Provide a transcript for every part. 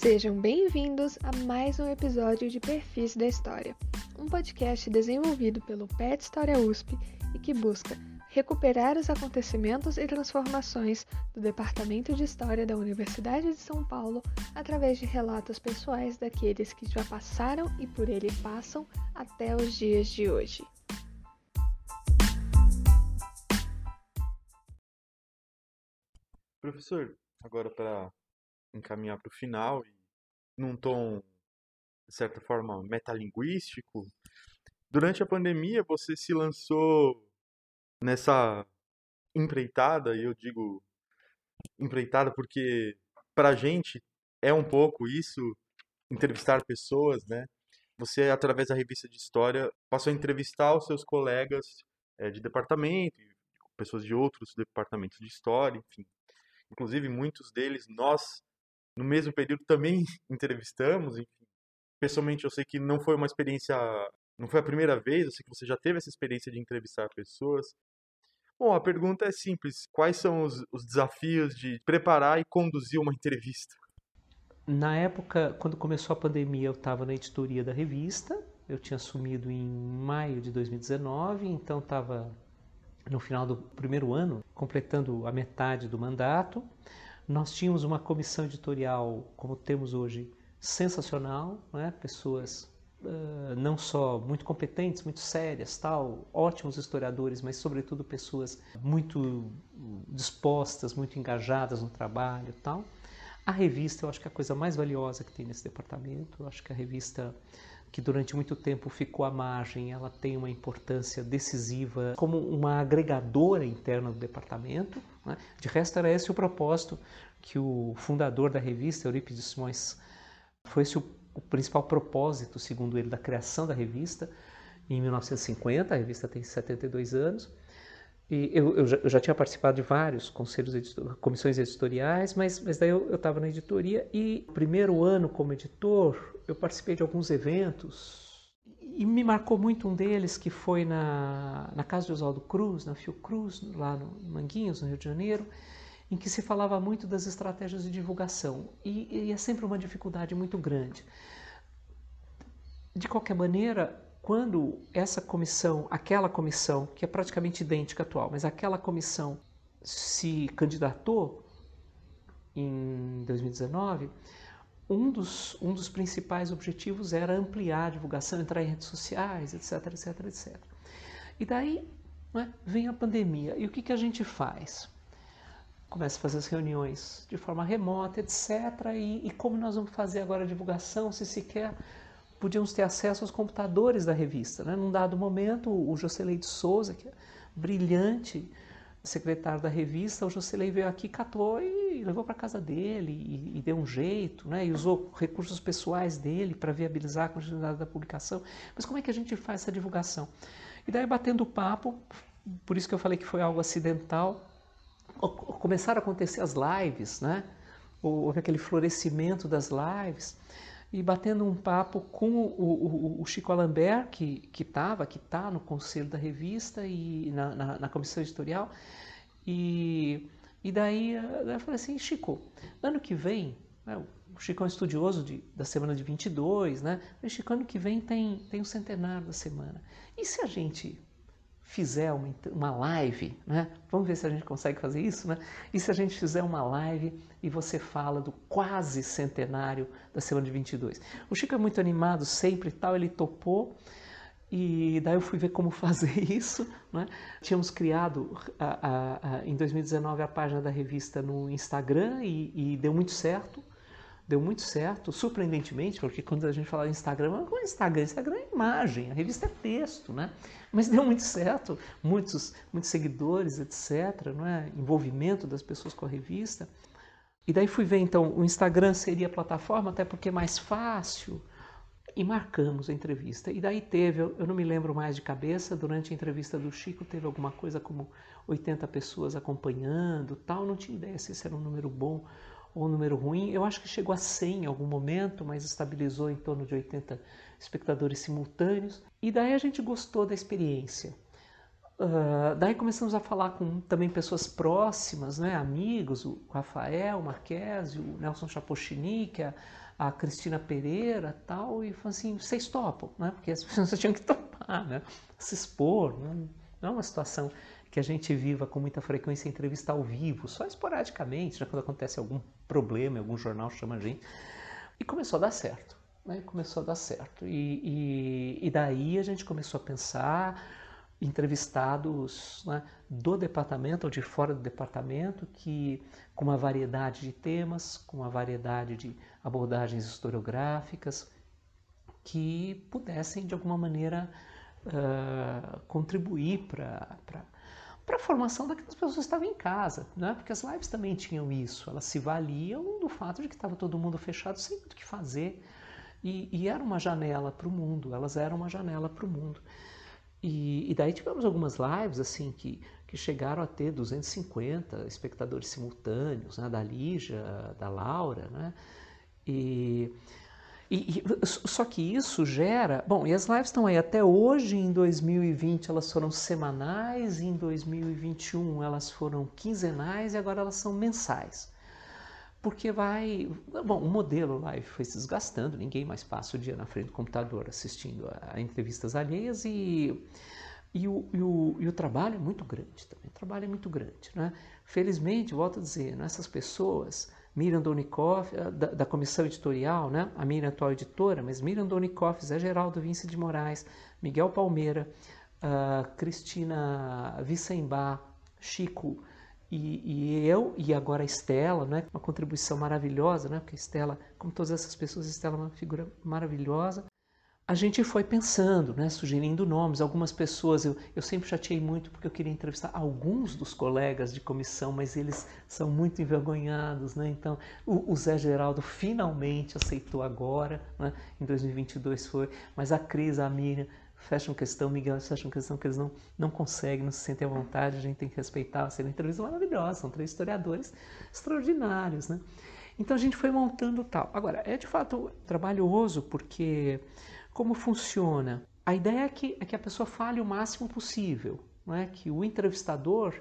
Sejam bem-vindos a mais um episódio de Perfis da História, um podcast desenvolvido pelo PET História USP e que busca recuperar os acontecimentos e transformações do Departamento de História da Universidade de São Paulo através de relatos pessoais daqueles que já passaram e por ele passam até os dias de hoje. Professor, agora para encaminhar para o final, num tom, de certa forma, metalinguístico, durante a pandemia você se lançou nessa empreitada, e eu digo empreitada porque para a gente é um pouco isso, entrevistar pessoas, né? Você, através da revista de história, passou a entrevistar os seus colegas é, de departamento, pessoas de outros departamentos de história, enfim. Inclusive, muitos deles nós, no mesmo período, também entrevistamos, enfim. Pessoalmente, eu sei que não foi uma experiência, não foi a primeira vez, eu sei que você já teve essa experiência de entrevistar pessoas. Bom, a pergunta é simples: quais são os, os desafios de preparar e conduzir uma entrevista? Na época, quando começou a pandemia, eu estava na editoria da revista. Eu tinha assumido em maio de 2019, então estava no final do primeiro ano, completando a metade do mandato. Nós tínhamos uma comissão editorial, como temos hoje, sensacional, né? pessoas uh, não só muito competentes, muito sérias, tal, ótimos historiadores, mas sobretudo pessoas muito dispostas, muito engajadas no trabalho, tal. A revista, eu acho que é a coisa mais valiosa que tem nesse departamento. Eu acho que a revista que durante muito tempo ficou à margem, ela tem uma importância decisiva como uma agregadora interna do departamento. Né? De resto, era esse o propósito que o fundador da revista, Eurípides Simões, foi esse o o principal propósito, segundo ele, da criação da revista em 1950. A revista tem 72 anos. E eu, eu, já, eu já, tinha participado de vários conselhos, editor, comissões editoriais, mas, mas daí eu estava na editoria e primeiro ano como editor eu participei de alguns eventos e me marcou muito um deles que foi na, na casa de Oswaldo Cruz, na Fiocruz, lá no Manguinhos, no Rio de Janeiro, em que se falava muito das estratégias de divulgação e, e é sempre uma dificuldade muito grande. De qualquer maneira, quando essa comissão, aquela comissão, que é praticamente idêntica à atual, mas aquela comissão se candidatou em 2019, um dos, um dos principais objetivos era ampliar a divulgação, entrar em redes sociais, etc, etc, etc. E daí né, vem a pandemia. E o que, que a gente faz? começa a fazer as reuniões de forma remota, etc. E, e, como nós vamos fazer agora a divulgação, se sequer podíamos ter acesso aos computadores da revista. Né? Num dado momento, o Jocelyn de Souza, que é brilhante secretário da revista, o Jocelyn veio aqui, catou e levou para casa dele e, e, deu um jeito, né? e usou recursos pessoais dele para viabilizar a continuidade da publicação. Mas como é que a gente faz essa divulgação? E daí, batendo papo, por isso que eu falei que foi algo acidental, começaram a acontecer as lives, né? Houve aquele florescimento das lives e batendo um papo com o, o, o Chico Alambert, que estava, que está no conselho da revista e na, na, na comissão editorial. E, e daí eu falei assim, Chico, ano que vem, né, o Chico é um estudioso de, da semana de 22, né? Falei, Chico, ano que vem tem, tem o centenário da semana. E se a gente fizer uma, uma live, né? Vamos ver se a gente consegue fazer isso, né? E se a gente fizer uma live e você fala do quase centenário da semana de 22. O Chico é muito animado sempre e tal, ele topou. E daí eu fui ver como fazer isso. Né? Tínhamos criado a, a, a, em 2019 a página da revista no Instagram e, e deu muito certo deu muito certo, surpreendentemente, porque quando a gente fala em Instagram, como é Instagram? Instagram é imagem, a revista é texto, né? Mas deu muito certo, muitos, muitos seguidores, etc., não é? envolvimento das pessoas com a revista. E daí fui ver, então, o Instagram seria a plataforma, até porque é mais fácil, e marcamos a entrevista. E daí teve, eu não me lembro mais de cabeça, durante a entrevista do Chico teve alguma coisa como 80 pessoas acompanhando, tal, não tinha ideia se esse era um número bom ou um número ruim. Eu acho que chegou a 100 em algum momento, mas estabilizou em torno de 80 espectadores simultâneos. E daí a gente gostou da experiência. Uh, daí começamos a falar com também pessoas próximas, né, amigos, o Rafael Marques, o Nelson Chapochini, que é a Cristina Pereira tal, e falou assim, vocês topam, né? Porque as pessoas tinham que topar, né? Se expor, né? não é uma situação que a gente viva com muita frequência entrevista ao vivo, só esporadicamente, né? quando acontece algum problema, algum jornal chama a gente. E começou a dar certo, né? Começou a dar certo. E, e, e daí a gente começou a pensar entrevistados né, do departamento ou de fora do departamento, que com uma variedade de temas, com uma variedade de abordagens historiográficas, que pudessem de alguma maneira uh, contribuir para para a formação daquelas pessoas que estavam em casa, né? porque as lives também tinham isso, elas se valiam do fato de que estava todo mundo fechado sem muito o que fazer, e, e era uma janela para o mundo, elas eram uma janela para o mundo. E, e, daí tivemos algumas lives assim que, que chegaram a ter 250 espectadores simultâneos, né, da Lígia, da Laura, né? E, e, e, só que isso gera. Bom, e as lives estão aí até hoje, em 2020 elas foram semanais, em 2021 elas foram quinzenais e agora elas são mensais porque vai. Bom, o modelo live foi se desgastando, ninguém mais passa o dia na frente do computador assistindo a, a entrevistas alheias e, e, o, e, o, e o trabalho é muito grande também. O trabalho é muito grande. Né? Felizmente, volto a dizer, essas pessoas, Miriam Donikoff, eh, da, da, comissão editorial, né? a Miriam atual editora, mas Miriam Donikoff, Zé Geraldo Vince de Moraes, Miguel Palmeira, uh, Cristina Vicembar, Chico e, e, eu, e agora a Estela, né? uma contribuição maravilhosa, né? porque a Estela, como todas essas pessoas, a Estela é uma figura maravilhosa. A gente foi pensando, né? sugerindo nomes. Algumas pessoas, eu, eu sempre chateei muito porque eu queria entrevistar alguns dos colegas de comissão, mas eles são muito envergonhados. Né? Então, o, o Zé Geraldo finalmente aceitou agora, né? em 2022 foi, mas a Cris, a Miriam, fecham questão, Miguel fecham questão que eles não, não conseguem, não se sentem à vontade, a gente tem que respeitar, ser uma entrevista maravilhosa, são três historiadores extraordinários, né? Então a gente foi montando tal. Agora, é de fato trabalhoso porque como funciona? A ideia é que, é que a pessoa fale o máximo possível, não é? que o entrevistador,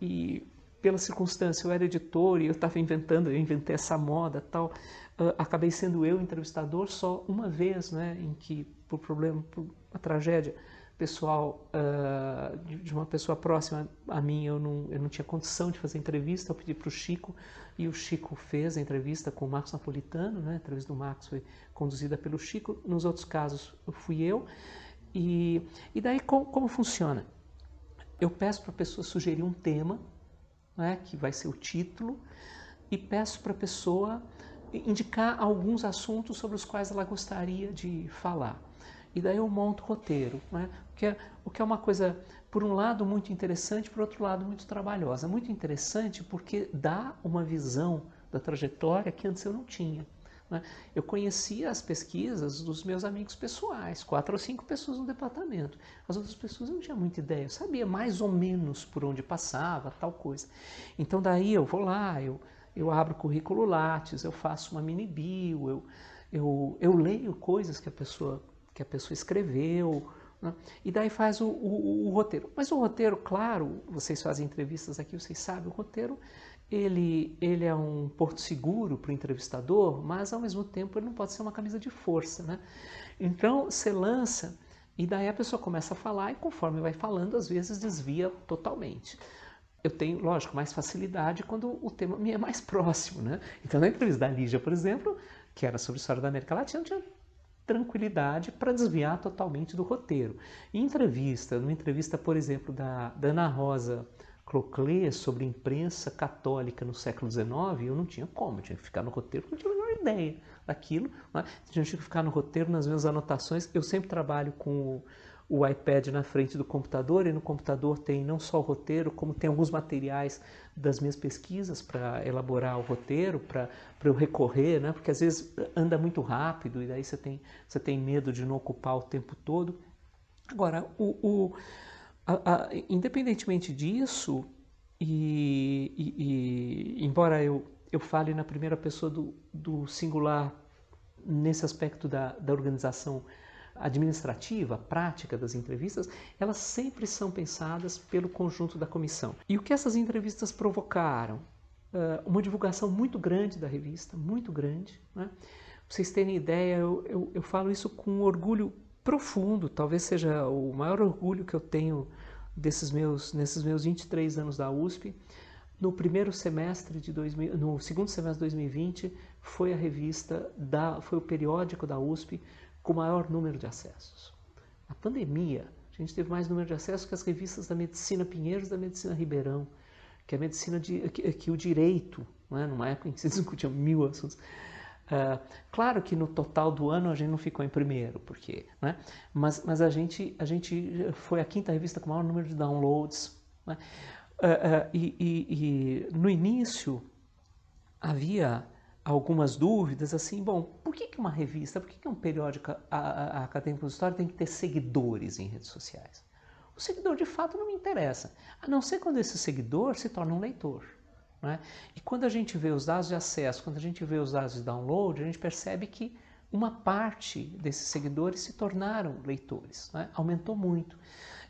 e pela circunstância eu era editor e eu estava inventando, eu inventei essa moda tal, uh, acabei sendo eu entrevistador só uma vez, né, em que por problema, por uma tragédia pessoal uh, de, uma pessoa próxima a mim, eu não, eu não tinha condição de fazer entrevista, eu pedi para o Chico e o Chico fez a entrevista com o Marcos Napolitano, né, a entrevista do Marcos foi conduzida pelo Chico, nos outros casos fui eu, e, e daí como, como funciona? Eu peço para a pessoa sugerir um tema, né, que vai ser o título, e peço para a pessoa indicar alguns assuntos sobre os quais ela gostaria de falar. E daí eu monto roteiro, né? o, que é, o que é uma coisa, por um lado, muito interessante, por outro lado, muito trabalhosa. Muito interessante porque dá uma visão da trajetória que antes eu não tinha. Né? Eu conhecia as pesquisas dos meus amigos pessoais, quatro ou cinco pessoas no departamento. As outras pessoas eu não tinha muita ideia, eu sabia mais ou menos por onde passava, tal coisa. Então daí eu vou lá, eu eu abro currículo Lattes, eu faço uma mini bio, eu, eu, eu leio coisas que a pessoa, que a pessoa escreveu, né? e daí faz o, o, o, roteiro. Mas o roteiro, claro, vocês fazem entrevistas aqui, vocês sabem, o roteiro ele, ele é um porto seguro para o entrevistador, mas ao mesmo tempo ele não pode ser uma camisa de força. Né? Então você lança e daí a pessoa começa a falar e conforme vai falando, às vezes desvia totalmente eu tenho, lógico, mais facilidade quando o tema me é mais próximo, né? Então, na entrevista da Lígia, por exemplo, que era sobre a história da América Latina, tinha tranquilidade para desviar totalmente do roteiro. Em entrevista, numa entrevista, por exemplo, da, da Ana Rosa Cloclé sobre imprensa católica no século XIX, eu não tinha como, eu tinha que ficar no roteiro, não tinha a menor ideia daquilo. Né? Tinha que ficar no roteiro, nas minhas anotações. Eu sempre trabalho com o iPad na frente do computador e no computador tem não só o roteiro, como tem alguns materiais das minhas pesquisas para elaborar o roteiro, para eu recorrer, né? porque às vezes anda muito rápido e daí você tem, você tem medo de não ocupar o tempo todo. Agora, o, o a, a, independentemente disso, e, e, e, embora eu, eu fale na primeira pessoa do, do singular nesse aspecto da, da organização administrativa, prática das entrevistas, elas sempre são pensadas pelo conjunto da comissão. E o que essas entrevistas provocaram? Uh, uma divulgação muito grande da revista, muito grande, né? vocês terem ideia, eu, eu, eu falo isso com orgulho profundo, talvez seja o maior orgulho que eu tenho desses meus, nesses meus 23 anos da USP. No primeiro semestre de 2000, no segundo semestre de 2020, foi a revista da, foi o periódico da USP com maior número de acessos. A pandemia, a gente teve mais número de acessos que as revistas da Medicina Pinheiros, da Medicina Ribeirão, que a medicina de, que, que o direito, né, numa época em que se discutiam mil assuntos, Uh, claro que no total do ano a gente não ficou em primeiro, porque, né? mas, mas a, gente, a gente foi a quinta revista com o maior número de downloads. Né? Uh, uh, e, e, e, no início havia algumas dúvidas assim, bom, por que, que uma revista, por que, que um periódico a, a, acadêmico de história tem que ter seguidores em redes sociais? O seguidor de fato não me interessa, a não ser quando esse seguidor se torna um leitor. Né? E quando a gente vê os dados de acesso, quando a gente vê os dados de download, a gente percebe que uma parte desses seguidores se tornaram leitores, né? aumentou muito.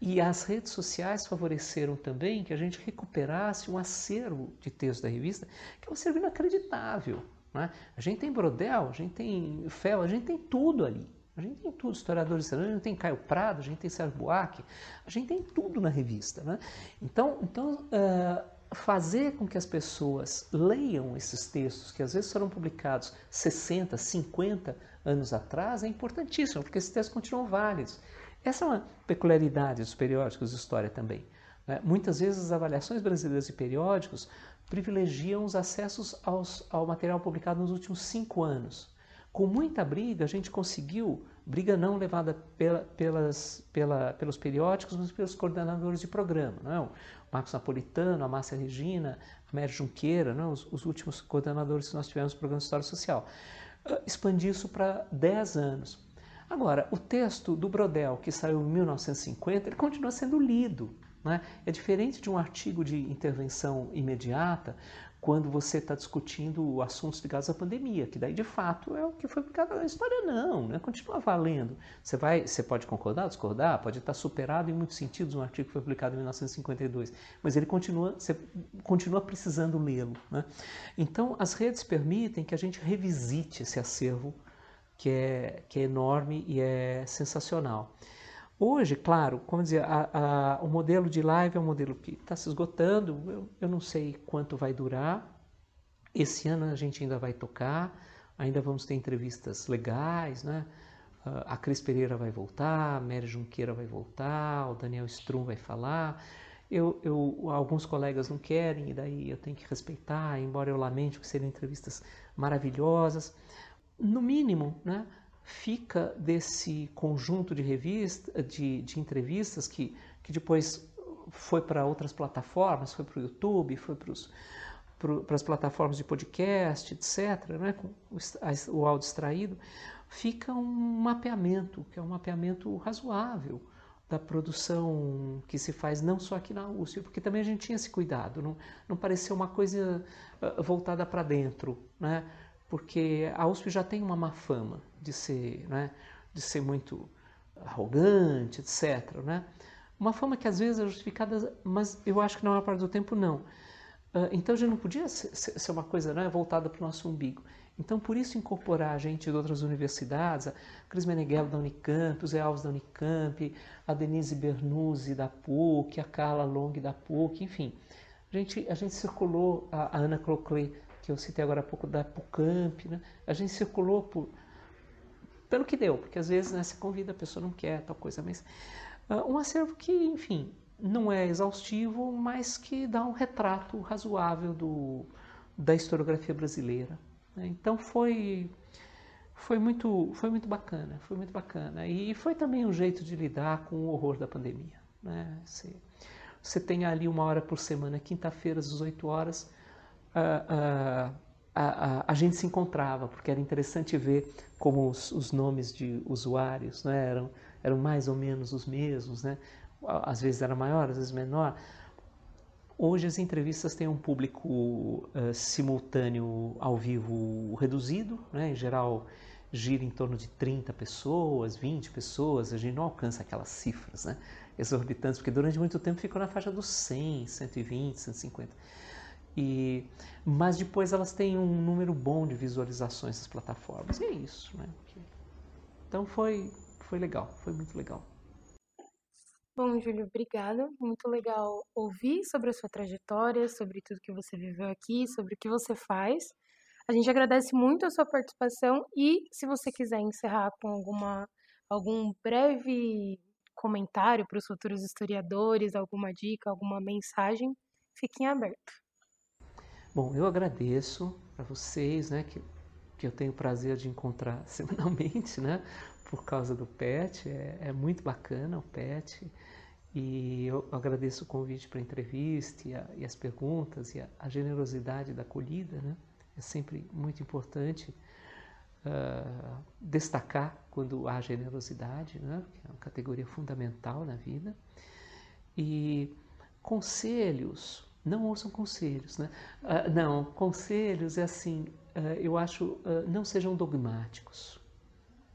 E as redes sociais favoreceram também que a gente recuperasse um acervo de texto da revista, que é um acervo inacreditável. Né? A gente tem Brodel, a gente tem Fel, a gente tem tudo ali. A gente tem tudo, historiadores estrangeiros, a gente tem Caio Prado, a gente tem Sérgio Buarque, a gente tem tudo na revista. Né? Então, então uh, fazer com que as pessoas leiam esses textos, que às vezes foram publicados 60, 50 anos atrás, é importantíssimo, porque esses textos continuam válidos. Essa é uma peculiaridade dos periódicos de história também. Né? Muitas vezes as avaliações brasileiras de periódicos privilegiam os acessos aos, ao material publicado nos últimos cinco anos. Com muita briga, a gente conseguiu, briga não levada pela, pelas, pela, pelos periódicos, mas pelos coordenadores de programa. Não é? Marcos Napolitano, a Márcia Regina, a Mary Junqueira, né, os, os, últimos coordenadores que nós tivemos no programa de História Social. Uh, expandi isso para 10 anos. Agora, o texto do Brodel, que saiu em 1950, ele continua sendo lido. Né? É diferente de um artigo de intervenção imediata, quando você está discutindo assuntos ligados à pandemia, que daí de fato é o que foi publicado na história, não, né? continua valendo. Você, vai, você pode concordar, discordar, pode estar superado em muitos sentidos um artigo que foi publicado em 1952, mas ele continua, você continua precisando lê-lo. Né? Então as redes permitem que a gente revisite esse acervo que é, que é enorme e é sensacional. Hoje, claro, como dizer, a, a, o modelo de live é um modelo que está se esgotando, eu, eu não sei quanto vai durar. Esse ano a gente ainda vai tocar, ainda vamos ter entrevistas legais, né? A Cris Pereira vai voltar, a Mary Junqueira vai voltar, o Daniel Strum vai falar. Eu, eu, alguns colegas não querem, e daí eu tenho que respeitar, embora eu lamente que seriam entrevistas maravilhosas. No mínimo, né? Fica desse conjunto de revistas, de, de entrevistas que, que depois foi para outras plataformas, foi para o YouTube, foi para as plataformas de podcast, etc., né, com o, áudio extraído, fica um mapeamento, que é um mapeamento razoável da produção que se faz não só aqui na USP, porque também a gente tinha esse cuidado, não, não parecia uma coisa uh, voltada para dentro, né? Porque a USP já tem uma má fama de ser, né, de ser muito arrogante, etc. Né? Uma fama que às vezes é justificada, mas eu acho que na maior parte do tempo não. Uh, então já não podia ser, uma coisa né, voltada para o nosso umbigo. Então, por isso, incorporar gente de outras universidades, a Cris Meneghello da Unicamp, o Zé Alves da Unicamp, a Denise Bernuzzi da PUC, a Carla Long da PUC, enfim. A gente, a gente circulou, a, a Ana Cloclé que eu citei agora há pouco da Pucamp, né? a gente circulou por, pelo que deu, porque às vezes né, você convida, a pessoa não quer tal coisa, mas uh, um acervo que, enfim, não é exaustivo, mas que dá um retrato razoável do, da historiografia brasileira. Né? Então foi foi muito foi muito bacana, foi muito bacana e foi também um jeito de lidar com o horror da pandemia. Né? Você, você tem ali uma hora por semana, quinta-feira às 18 horas, a, a, a, gente se encontrava, porque era interessante ver como os, os nomes de usuários né, eram, eram mais ou menos os mesmos, né? às vezes era maior, às vezes menor. Hoje as entrevistas têm um público uh, simultâneo ao vivo reduzido, né? em geral gira em torno de 30 pessoas, 20 pessoas, a gente não alcança aquelas cifras né? exorbitantes, porque durante muito tempo ficou na faixa dos 100, 120, 150. E, mas depois elas têm um número bom de visualizações nas plataformas. E é isso, né? Então foi, foi legal, foi muito legal. Bom, Júlio, obrigada. Muito legal ouvir sobre a sua trajetória, sobre tudo que você viveu aqui, sobre o que você faz. A gente agradece muito a sua participação e se você quiser encerrar com alguma algum breve comentário para os futuros historiadores, alguma dica, alguma mensagem, fiquem abertos. Bom, eu agradeço para vocês, né, que, que eu tenho o prazer de encontrar semanalmente, né, por causa do PET. É, é muito bacana o PET. E eu agradeço o convite para a entrevista e, a, e, as perguntas e a, a, generosidade da acolhida. Né? É sempre muito importante uh, destacar quando há generosidade, né? que é uma categoria fundamental na vida. E conselhos, não ouçam conselhos. Né? Uh, não, conselhos é assim, uh, eu acho, não sejam dogmáticos.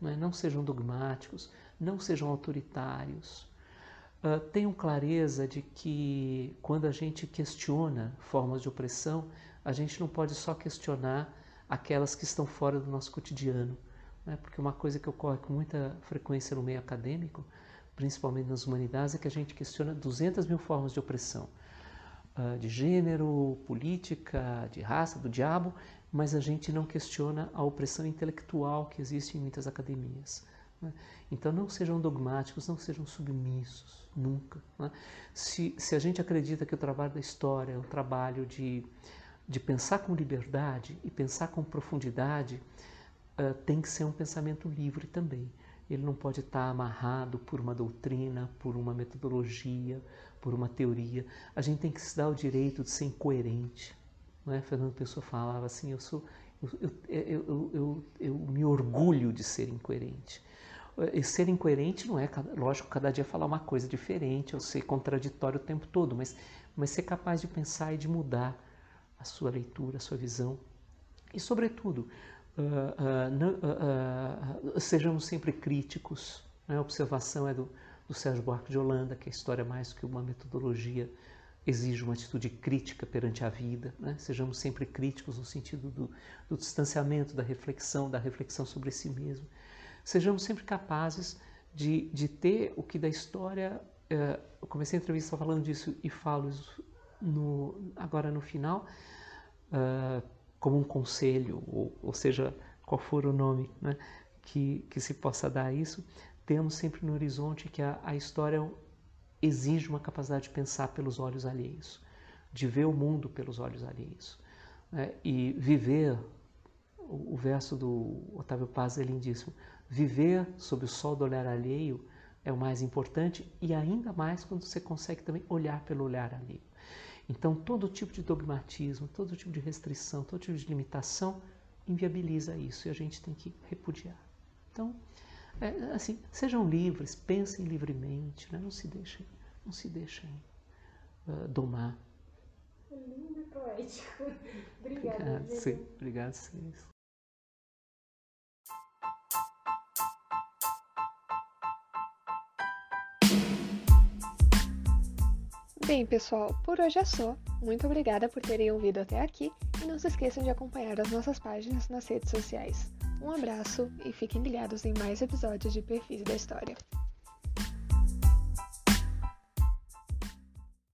Né? Não sejam dogmáticos, não sejam autoritários Uh, tenham clareza de que quando a gente questiona formas de opressão, a gente não pode só questionar aquelas que estão fora do nosso cotidiano. Né? Porque uma coisa que ocorre com muita frequência no meio acadêmico, principalmente nas humanidades, é que a gente questiona 200 mil formas de opressão. Uh, de gênero, política, de raça, do diabo, mas a gente não questiona a opressão intelectual que existe em muitas academias. Né? Então não sejam dogmáticos, não sejam submissos, nunca. Né? Se, se a gente acredita que o trabalho da história é um trabalho de, de pensar com liberdade e pensar com profundidade, uh, tem que ser um pensamento livre também. Ele não pode estar amarrado por uma doutrina, por uma metodologia, por uma teoria. A gente tem que se dar o direito de ser incoerente. Não é? Fernando Pessoa falava assim: eu sou, eu, eu, eu, eu, me orgulho de ser incoerente. E ser incoerente não é, lógico, cada dia falar uma coisa diferente, ou ser contraditório o tempo todo, mas, mas ser capaz de pensar e de mudar a sua leitura, a sua visão. E, sobretudo, uh, uh, uh, sejamos sempre críticos. Né? A observação é do, do Sérgio Buarque de Holanda, que a história, mais que uma metodologia, exige uma atitude crítica perante a vida. Né? Sejamos sempre críticos no sentido do, do distanciamento, da reflexão, da reflexão sobre si mesmo sejamos sempre capazes de, de ter o que da história. Eh, eu comecei a entrevista falando disso e falo no, agora no final, uh, como um conselho, ou, ou, seja, qual for o nome né, que, que se possa dar a isso, temos sempre no horizonte que a, a história exige uma capacidade de pensar pelos olhos alheios, de ver o mundo pelos olhos alheios. Né, e viver, o, o verso do Otávio Paz é lindíssimo, Viver sob o sol do olhar alheio é o mais importante e ainda mais quando você consegue também olhar pelo olhar alheio. Então, todo tipo de dogmatismo, todo tipo de restrição, todo tipo de limitação inviabiliza isso e a gente tem que repudiar. Então, é, assim, sejam livres, pensem livremente, né? não se deixem, não se deixem uh, domar. Lindo e poético. Obrigada. Obrigado, sim, obrigado, sim. Bem, pessoal, por hoje é só. Muito obrigada por terem ouvido até aqui e não se esqueçam de acompanhar as nossas páginas nas redes sociais. Um abraço e fiquem ligados em mais episódios de Perfis da História.